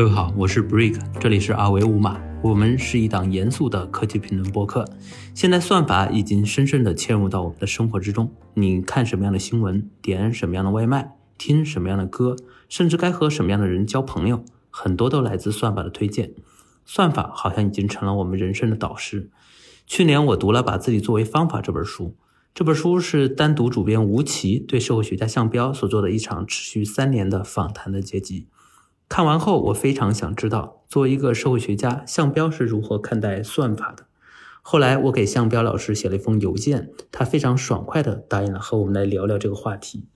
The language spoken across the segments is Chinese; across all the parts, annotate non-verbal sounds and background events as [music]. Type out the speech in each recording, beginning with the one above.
各位好，我是 Brick，这里是二维五码。我们是一档严肃的科技评论播客。现在算法已经深深地嵌入到我们的生活之中。你看什么样的新闻，点什么样的外卖，听什么样的歌，甚至该和什么样的人交朋友，很多都来自算法的推荐。算法好像已经成了我们人生的导师。去年我读了《把自己作为方法》这本书，这本书是单独主编吴奇对社会学家向彪所做的一场持续三年的访谈的结集。看完后，我非常想知道，作为一个社会学家，向彪是如何看待算法的。后来，我给向彪老师写了一封邮件，他非常爽快地答应了和我们来聊聊这个话题。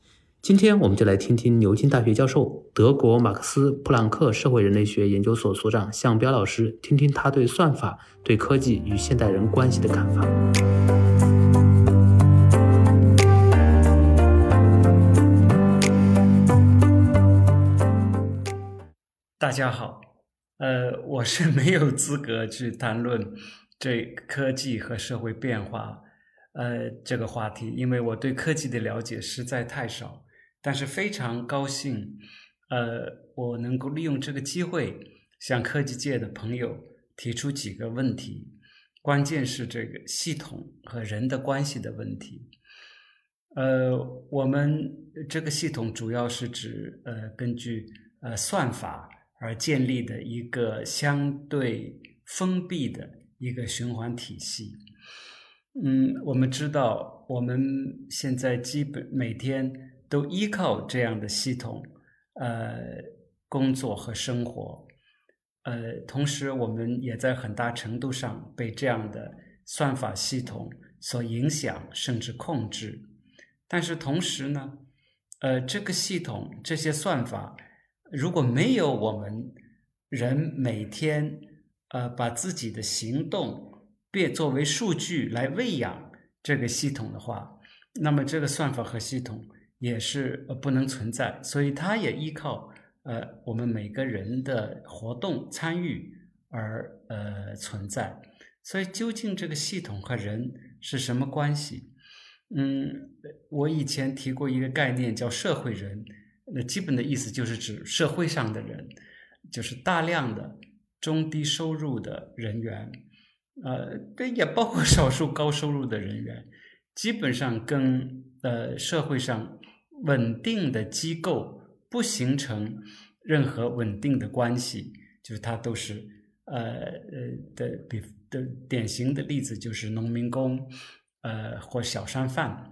今天，我们就来听听牛津大学教授、德国马克思普朗克社会人类学研究所所长向彪老师，听听他对算法、对科技与现代人关系的看法。大家好，呃，我是没有资格去谈论这科技和社会变化，呃，这个话题，因为我对科技的了解实在太少。但是非常高兴，呃，我能够利用这个机会向科技界的朋友提出几个问题，关键是这个系统和人的关系的问题。呃，我们这个系统主要是指呃，根据呃算法。而建立的一个相对封闭的一个循环体系。嗯，我们知道，我们现在基本每天都依靠这样的系统，呃，工作和生活。呃，同时，我们也在很大程度上被这样的算法系统所影响，甚至控制。但是，同时呢，呃，这个系统这些算法。如果没有我们人每天呃把自己的行动变作为数据来喂养这个系统的话，那么这个算法和系统也是不能存在。所以它也依靠呃我们每个人的活动参与而呃存在。所以究竟这个系统和人是什么关系？嗯，我以前提过一个概念叫社会人。那基本的意思就是指社会上的人，就是大量的中低收入的人员，呃，这也包括少数高收入的人员，基本上跟呃社会上稳定的机构不形成任何稳定的关系，就是他都是呃呃的比的典型的例子就是农民工，呃或小商贩，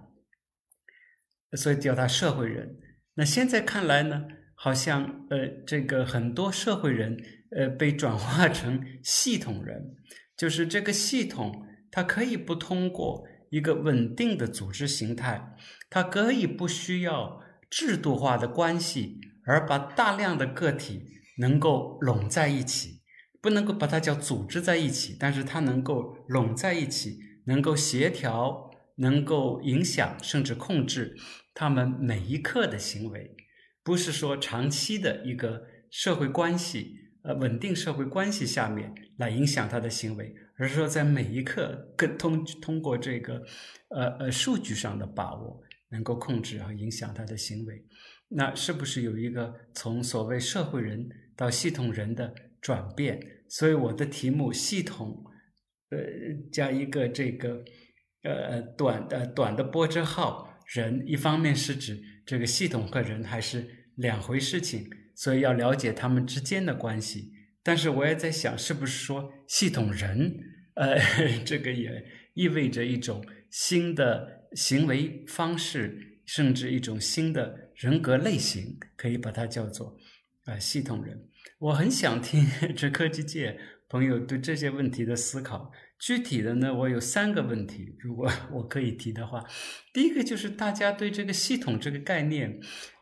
所以叫他社会人。那现在看来呢，好像呃，这个很多社会人呃被转化成系统人，就是这个系统它可以不通过一个稳定的组织形态，它可以不需要制度化的关系，而把大量的个体能够拢在一起，不能够把它叫组织在一起，但是它能够拢在一起，能够协调，能够影响，甚至控制。他们每一刻的行为，不是说长期的一个社会关系，呃，稳定社会关系下面来影响他的行为，而是说在每一刻，跟通通过这个，呃呃，数据上的把握，能够控制和影响他的行为。那是不是有一个从所谓社会人到系统人的转变？所以我的题目系统，呃，加一个这个，呃，短的短的波折号。人一方面是指这个系统和人还是两回事情，所以要了解他们之间的关系。但是我也在想，是不是说系统人，呃，[laughs] 这个也意味着一种新的行为方式，甚至一种新的人格类型，可以把它叫做呃系统人。我很想听 [laughs] 这科技界朋友对这些问题的思考。具体的呢，我有三个问题，如果 [laughs] 我可以提的话，第一个就是大家对这个系统这个概念，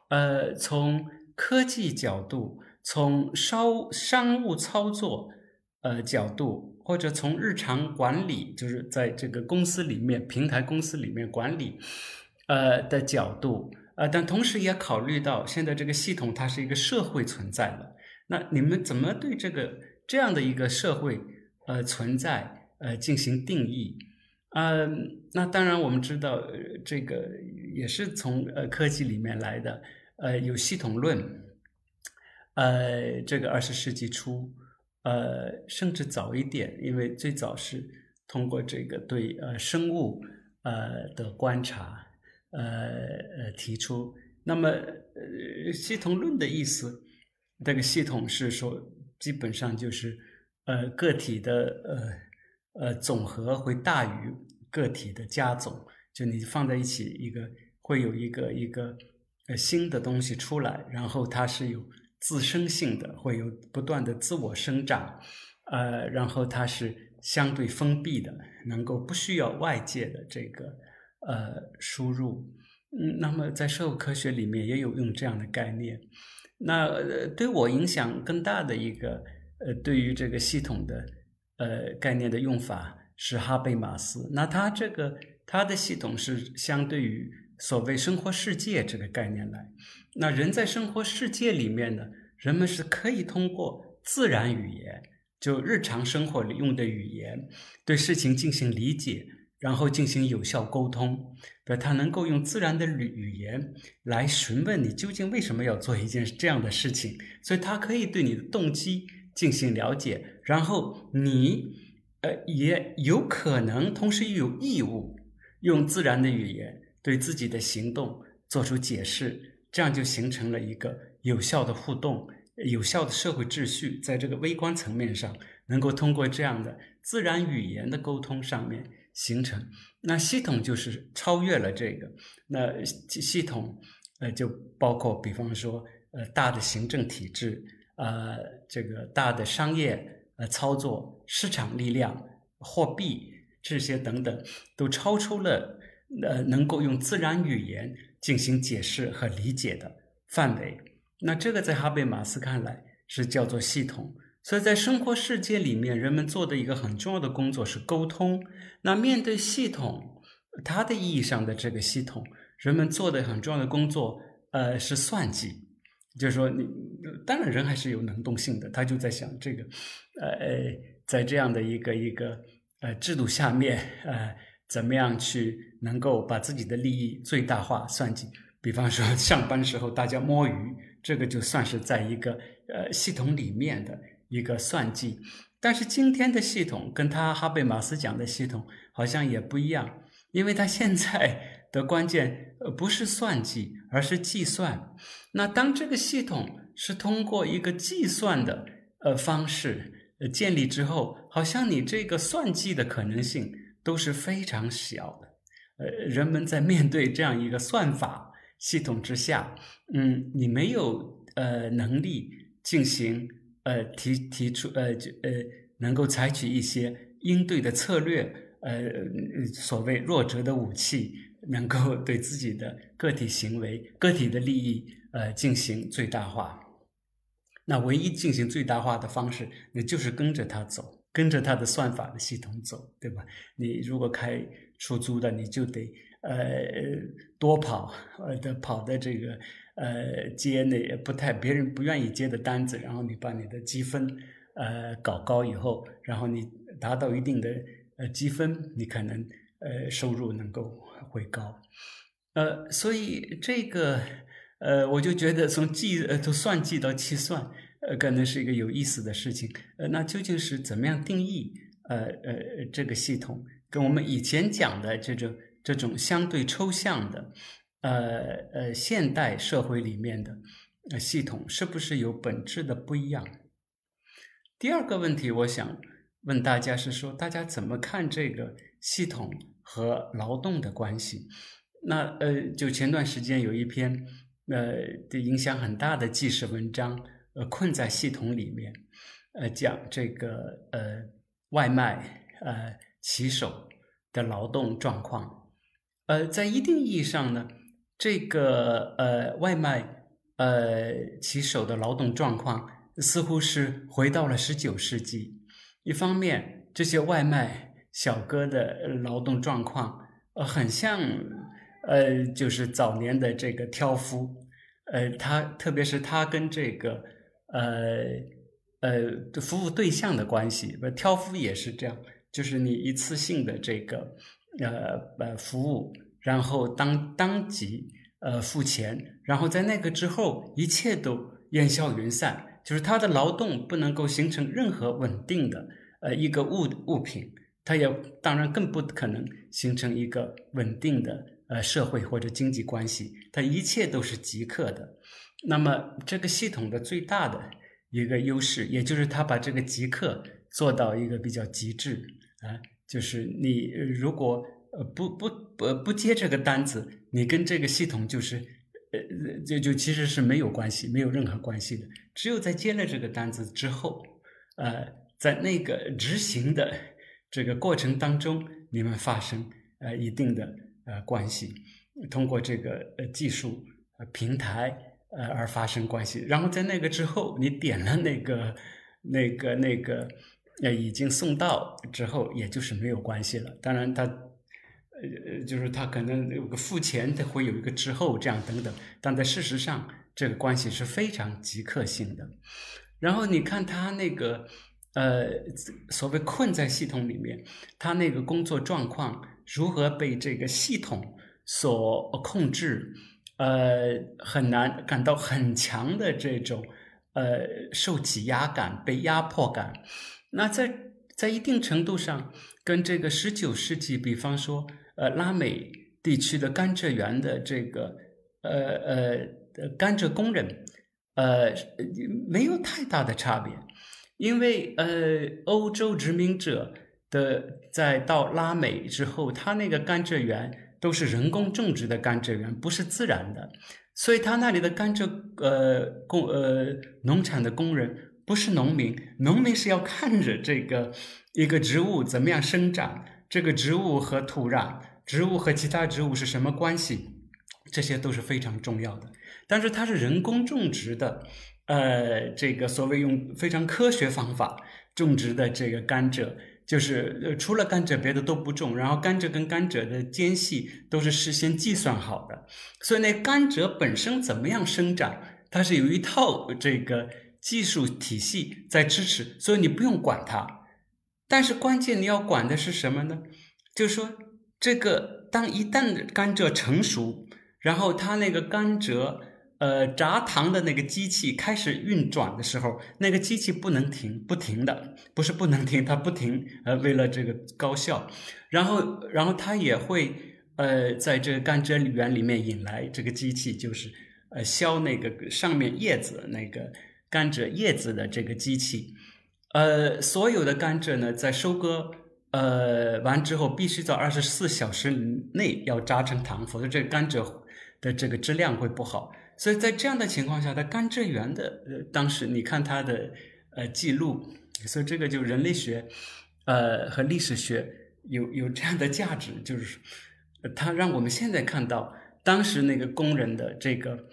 呃，从科技角度，从商商务操作呃角度，或者从日常管理，就是在这个公司里面、平台公司里面管理，呃的角度，呃，但同时也考虑到现在这个系统它是一个社会存在的，那你们怎么对这个这样的一个社会呃存在？呃，进行定义，呃，那当然我们知道，这个也是从呃科技里面来的，呃，有系统论，呃，这个二十世纪初，呃，甚至早一点，因为最早是通过这个对呃生物呃的观察，呃呃提出。那么呃系统论的意思，这个系统是说，基本上就是呃个体的呃呃总和会大于个体的加总，就你放在一起一个会有一个一个呃新的东西出来，然后它是有。自生性的会有不断的自我生长，呃，然后它是相对封闭的，能够不需要外界的这个呃输入。嗯，那么在社会科学里面也有用这样的概念。那对我影响更大的一个呃，对于这个系统的呃概念的用法是哈贝马斯。那他这个他的系统是相对于所谓生活世界这个概念来。那人在生活世界里面呢，人们是可以通过自然语言，就日常生活里用的语言，对事情进行理解，然后进行有效沟通。对，他能够用自然的语语言来询问你究竟为什么要做一件这样的事情，所以他可以对你的动机进行了解，然后你呃也有可能同时又有义务用自然的语言对自己的行动做出解释。这样就形成了一个有效的互动、有效的社会秩序，在这个微观层面上，能够通过这样的自然语言的沟通上面形成。那系统就是超越了这个，那系统呃就包括，比方说呃大的行政体制，呃这个大的商业呃操作、市场力量、货币这些等等，都超出了呃能够用自然语言。进行解释和理解的范围，那这个在哈贝马斯看来是叫做系统。所以在生活世界里面，人们做的一个很重要的工作是沟通。那面对系统，它的意义上的这个系统，人们做的很重要的工作，呃，是算计。就是说，你当然人还是有能动性的，他就在想这个，呃，在这样的一个一个呃制度下面，呃。怎么样去能够把自己的利益最大化算计？比方说上班时候大家摸鱼，这个就算是在一个呃系统里面的一个算计。但是今天的系统跟他哈贝马斯讲的系统好像也不一样，因为他现在的关键呃不是算计，而是计算。那当这个系统是通过一个计算的呃方式呃建立之后，好像你这个算计的可能性。都是非常小的，呃，人们在面对这样一个算法系统之下，嗯，你没有呃能力进行呃提提出呃就呃能够采取一些应对的策略，呃，所谓弱者的武器，能够 [laughs] 对自己的个体行为、个体的利益呃进行最大化，那唯一进行最大化的方式，那就是跟着他走。跟着他的算法的系统走，对吧？你如果开出租的，你就得呃多跑，呃的跑的这个呃接那不太别人不愿意接的单子，然后你把你的积分呃搞高以后，然后你达到一定的呃积分，你可能呃收入能够会高，呃，所以这个呃我就觉得从计呃从算计到计算。呃，可能是一个有意思的事情。呃，那究竟是怎么样定义？呃呃，这个系统跟我们以前讲的这种这种相对抽象的，呃呃，现代社会里面的系统，是不是有本质的不一样？第二个问题，我想问大家是说，大家怎么看这个系统和劳动的关系？那呃，就前段时间有一篇呃的影响很大的纪实文章。呃，困在系统里面，呃，讲这个呃外卖呃骑手的劳动状况，呃，在一定意义上呢，这个呃外卖呃骑手的劳动状况似乎是回到了十九世纪。一方面，这些外卖小哥的劳动状况呃很像呃就是早年的这个挑夫，呃，他特别是他跟这个。呃呃，服务对象的关系，不挑夫也是这样，就是你一次性的这个呃呃服务，然后当当即呃付钱，然后在那个之后，一切都烟消云散，就是他的劳动不能够形成任何稳定的呃一个物物品，他也当然更不可能形成一个稳定的呃社会或者经济关系，它一切都是即刻的。那么这个系统的最大的一个优势，也就是它把这个即刻做到一个比较极致啊，就是你如果呃不不不不接这个单子，你跟这个系统就是呃就就其实是没有关系，没有任何关系的。只有在接了这个单子之后，呃，在那个执行的这个过程当中，你们发生呃一定的呃关系，通过这个呃技术呃平台。呃，而发生关系，然后在那个之后，你点了那个、那个、那个，呃，已经送到之后，也就是没有关系了。当然，他，呃，就是他可能有个付钱，他会有一个之后这样等等，但在事实上，这个关系是非常即刻性的。然后你看他那个，呃，所谓困在系统里面，他那个工作状况如何被这个系统所控制？呃，很难感到很强的这种呃受挤压感、被压迫感。那在在一定程度上，跟这个十九世纪，比方说呃拉美地区的甘蔗园的这个呃呃甘蔗工人呃没有太大的差别，因为呃欧洲殖民者的在到拉美之后，他那个甘蔗园。都是人工种植的甘蔗园，不是自然的，所以他那里的甘蔗呃工呃农场的工人不是农民，农民是要看着这个一个植物怎么样生长，这个植物和土壤、植物和其他植物是什么关系，这些都是非常重要的。但是它是人工种植的，呃，这个所谓用非常科学方法种植的这个甘蔗。就是，除了甘蔗，别的都不种。然后甘蔗跟甘蔗的间隙都是事先计算好的，所以那甘蔗本身怎么样生长，它是有一套这个技术体系在支持，所以你不用管它。但是关键你要管的是什么呢？就是说，这个当一旦甘蔗成熟，然后它那个甘蔗。呃，榨糖的那个机器开始运转的时候，那个机器不能停，不停的，不是不能停，它不停。呃，为了这个高效，然后，然后它也会呃，在这个甘蔗园里面引来这个机器，就是呃削那个上面叶子那个甘蔗叶子的这个机器。呃，所有的甘蔗呢，在收割呃完之后，必须在二十四小时内要榨成糖，否则这个甘蔗的这个质量会不好。所以在这样的情况下，他甘蔗园的呃，当时你看他的呃记录，所以这个就人类学，呃和历史学有有这样的价值，就是它让我们现在看到当时那个工人的这个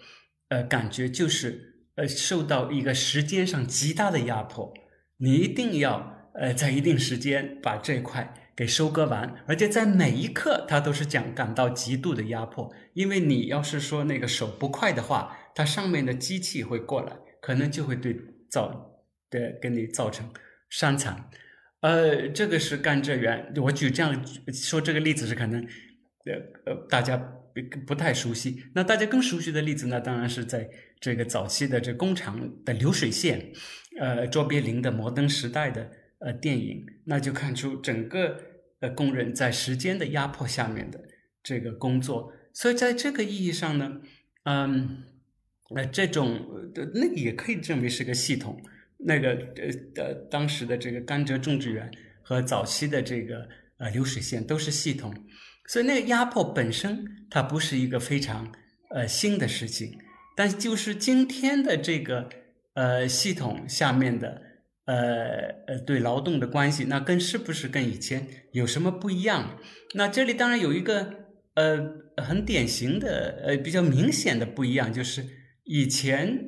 呃感觉，就是呃受到一个时间上极大的压迫，你一定要呃在一定时间把这块。给收割完，而且在每一刻，他都是讲感到极度的压迫，因为你要是说那个手不快的话，它上面的机器会过来，可能就会对造的给你造成伤残。呃，这个是甘蔗园，我举这样说这个例子是可能呃呃大家不太熟悉。那大家更熟悉的例子呢，当然是在这个早期的这工厂的流水线，呃，卓别林的《摩登时代》的呃电影，那就看出整个。呃，工人在时间的压迫下面的这个工作，所以在这个意义上呢，嗯，呃，这种那个也可以认为是个系统。那个呃呃，当时的这个甘蔗种植园和早期的这个呃流水线都是系统，所以那个压迫本身它不是一个非常呃新的事情，但就是今天的这个呃系统下面的。呃呃，对劳动的关系，那跟是不是跟以前有什么不一样？那这里当然有一个呃很典型的呃比较明显的不一样，就是以前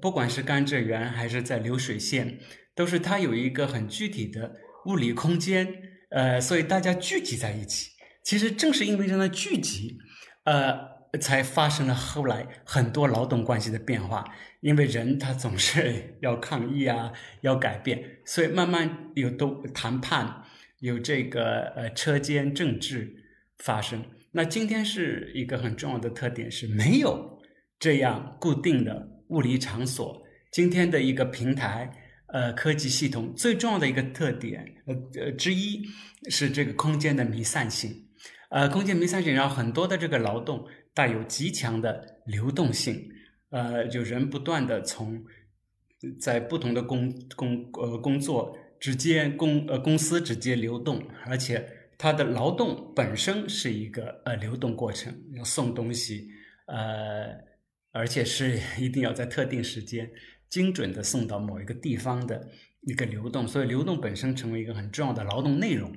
不管是甘蔗园还是在流水线，都是它有一个很具体的物理空间，呃，所以大家聚集在一起。其实正是因为这样的聚集，呃。才发生了后来很多劳动关系的变化，因为人他总是 [laughs] 要抗议啊，要改变，所以慢慢有都谈判，有这个呃车间政治发生。那今天是一个很重要的特点是没有这样固定的物理场所，今天的一个平台，呃，科技系统最重要的一个特点，呃呃之一是这个空间的弥散性，呃，空间弥散性，然后很多的这个劳动带有极强的流动性，呃，就人不断的从在不同的工工呃工作之间公呃公司之间流动，而且它的劳动本身是一个呃流动过程，要送东西，呃。而且是一定要在特定时间精准的送到某一个地方的一个流动，所以流动本身成为一个很重要的劳动内容。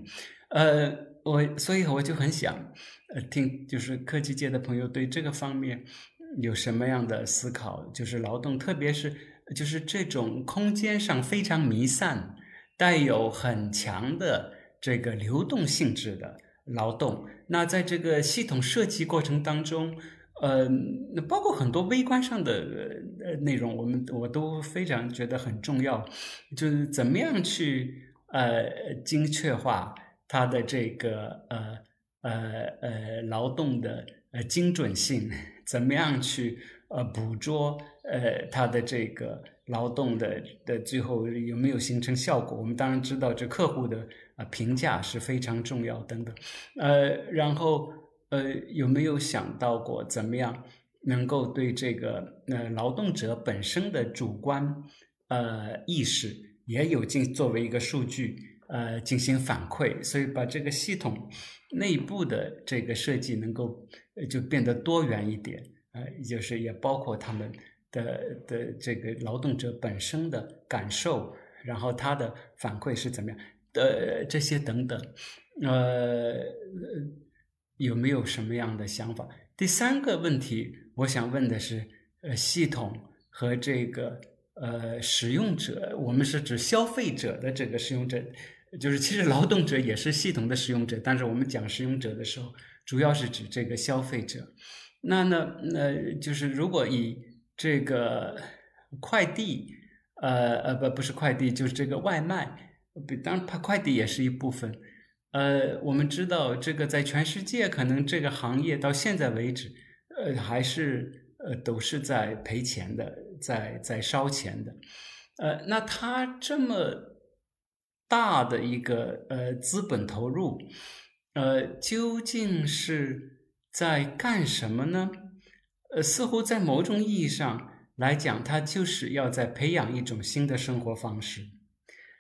呃，我所以我就很想，呃，听就是科技界的朋友对这个方面有什么样的思考？就是劳动，特别是就是这种空间上非常弥散、带有很强的这个流动性质的劳动。那在这个系统设计过程当中。呃，那包括很多微观上的呃内容，我们我都非常觉得很重要，就是怎么样去呃精确化它的这个呃呃呃劳动的呃精准性，怎么样去呃捕捉呃它的这个劳动的的最后有没有形成效果？我们当然知道，这客户的啊评价是非常重要等等，呃，然后。呃，有没有想到过怎么样能够对这个呃劳动者本身的主观呃意识也有进作为一个数据呃进行反馈？所以把这个系统内部的这个设计能够就变得多元一点，呃，就是也包括他们的的这个劳动者本身的感受，然后他的反馈是怎么样的这些等等，呃。有没有什么样的想法？第三个问题，我想问的是，呃，系统和这个呃使用者，我们是指消费者的这个使用者，就是其实劳动者也是系统的使用者，但是我们讲使用者的时候，主要是指这个消费者。那呢，那就是如果以这个快递，呃呃不不是快递，就是这个外卖，当然快递也是一部分。呃，我们知道这个在全世界，可能这个行业到现在为止，呃，还是呃都是在赔钱的，在在烧钱的。呃，那他这么大的一个呃资本投入，呃，究竟是在干什么呢？呃，似乎在某种意义上来讲，它就是要在培养一种新的生活方式。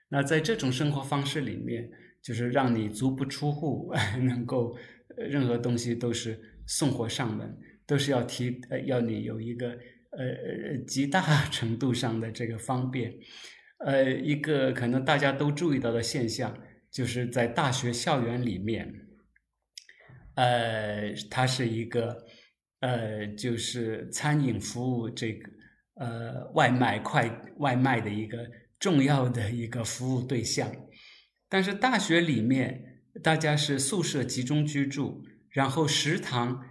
那在这种生活方式里面。就是让你足不出户，[laughs] 能够任何东西都是送货上门，都是要提呃要你有一个呃呃极大程度上的这个方便。呃，一个可能大家都注意到的现象，就是在大学校园里面，呃，它是一个呃就是餐饮服务这个呃外卖快外卖的一个重要的一个服务对象。但是大学里面，大家是宿舍集中居住，然后食堂，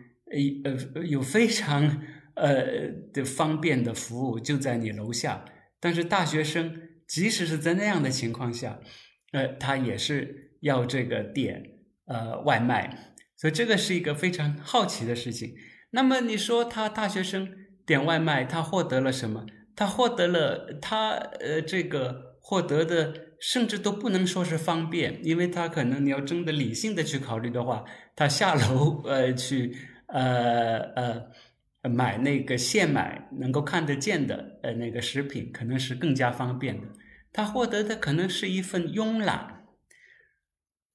呃呃有非常呃的方便的服务就在你楼下。但是大学生即使是在那样的情况下，呃，他也是要这个点呃外卖，所以这个是一个非常好奇的事情。那么你说他大学生点外卖，他获得了什么？他获得了他呃这个获得的。甚至都不能说是方便，因为他可能你要真的理性的去考虑的话，他下楼呃去呃呃买那个现买能够看得见的呃那个食品，可能是更加方便的。他获得的可能是一份慵懒。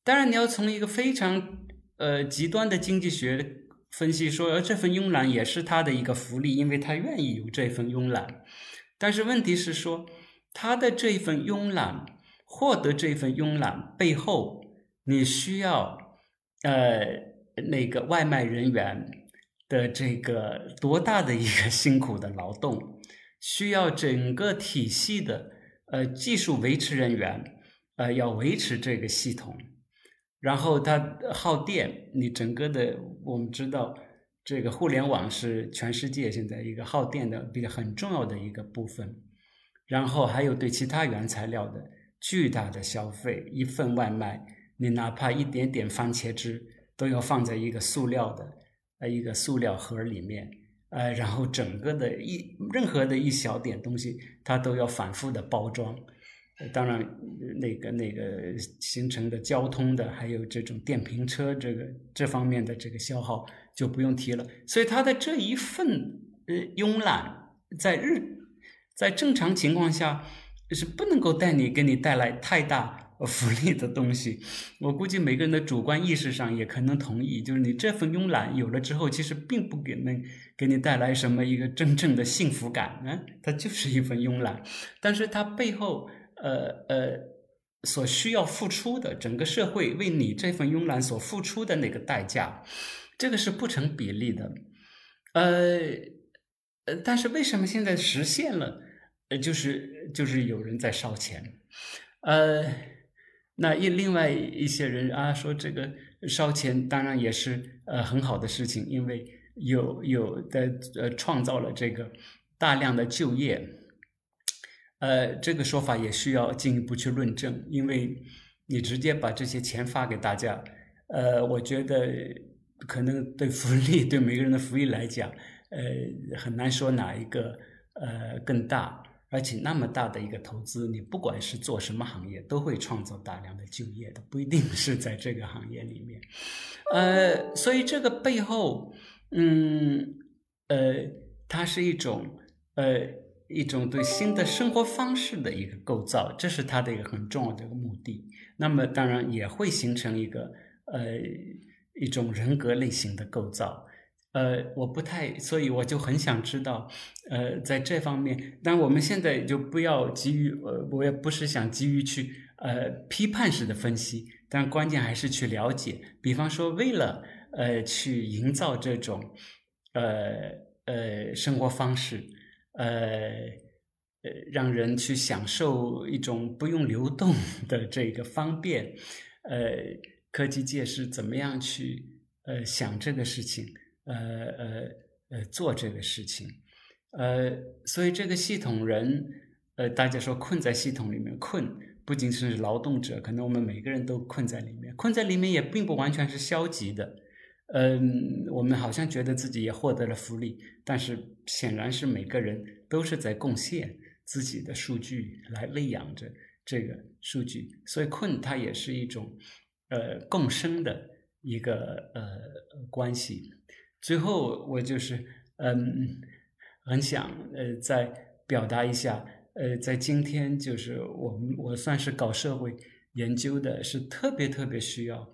当然，你要从一个非常呃极端的经济学分析说，而这份慵懒也是他的一个福利，因为他愿意有这份慵懒。但是问题是说，他的这份慵懒。获得这份慵懒背后，你需要，呃，那个外卖人员的这个多大的一个辛苦的劳动，需要整个体系的呃技术维持人员，呃，要维持这个系统，然后它耗电，你整个的我们知道，这个互联网是全世界现在一个耗电的比较很重要的一个部分，然后还有对其他原材料的。巨大的消费，一份外卖，你哪怕一点点番茄汁都要放在一个塑料的呃一个塑料盒里面，呃，然后整个的一任何的一小点东西，它都要反复的包装。当然，那个那个形成的交通的，还有这种电瓶车这个这方面的这个消耗就不用提了。所以它的这一份呃慵懒，在日在正常情况下是不能够带你给你带来太大福利的东西。我估计每个人的主观意识上也可能同意，就是你这份慵懒有了之后，其实并不给能给你带来什么一个真正的幸福感。嗯，它就是一份慵懒，但是它背后。呃呃，所需要付出的整个社会为你这份慵懒所付出的那个代价，这个是不成比例的。呃呃，但是为什么现在实现了？呃，就是就是有人在烧钱。呃，那一另外一些人啊说这个烧钱当然也是呃很好的事情，因为有有的呃创造了这个大量的就业。呃，这个说法也需要进一步去论证，因为你直接把这些钱发给大家，呃，我觉得可能对福利，对每个人的福利来讲，呃，很难说哪一个呃更大，而且那么大的一个投资，你不管是做什么行业，都会创造大量的就业的，不一定是在这个行业里面，呃，所以这个背后，嗯，呃，它是一种，呃。一种对新的生活方式的一个构造，这是它的一个很重要的一个目的。那么，当然也会形成一个呃一种人格类型的构造。呃，我不太，所以我就很想知道，呃，在这方面，但我们现在就不要急于，呃，我也不是想急于去呃批判式的分析，但关键还是去了解。比方说，为了呃去营造这种呃呃生活方式。呃呃，让人去享受一种不用流动 [laughs] 的这个方便，呃，科技界是怎么样去呃想这个事情，呃呃呃做这个事情，呃，所以这个系统人，呃，大家说困在系统里面，困不仅是劳动者，可能我们每个人都困在里面，困在里面也并不完全是消极的。嗯，我们好像觉得自己也获得了福利，但是显然是每个人都是在贡献自己的数据来喂养着这个数据，所以困它也是一种呃共生的一个呃关系。最后，我就是嗯很想呃再表达一下，呃，在今天就是我们我算是搞社会研究的，是特别特别需要。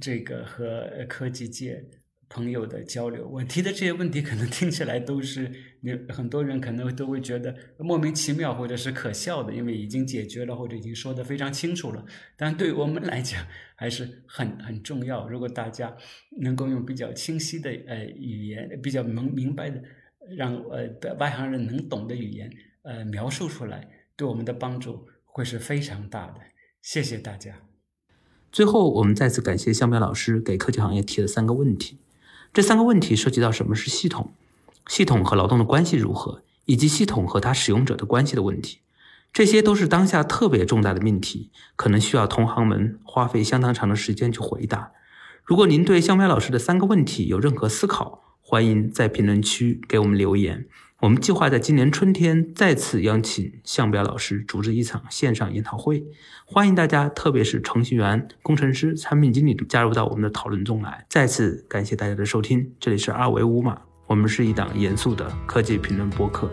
这个和科技界朋友的交流，我提的这些问题可能听起来都是你很多人可能都会觉得莫名其妙或者是可笑的，因为已经解决了或者已经说的非常清楚了。但对我们来讲还是很很重要。如果大家能够用比较清晰的呃语言，比较明明白的，让呃外行人能懂的语言呃描述出来，对我们的帮助会是非常大的。谢谢大家。最后，我们再次感谢向彪老师给科技行业提的三个问题。这三个问题涉及到什么是系统、系统和劳动的关系如何，以及系统和它使用者的关系的问题。这些都是当下特别重大的命题，可能需要同行们花费相当长的时间去回答。如果您对向彪老师的三个问题有任何思考，欢迎在评论区给我们留言。我们计划在今年春天再次邀请向彪老师组织一场线上研讨会，欢迎大家，特别是程序员、工程师、产品经理加入到我们的讨论中来。再次感谢大家的收听，这里是二维五码，我们是一档严肃的科技评论播客。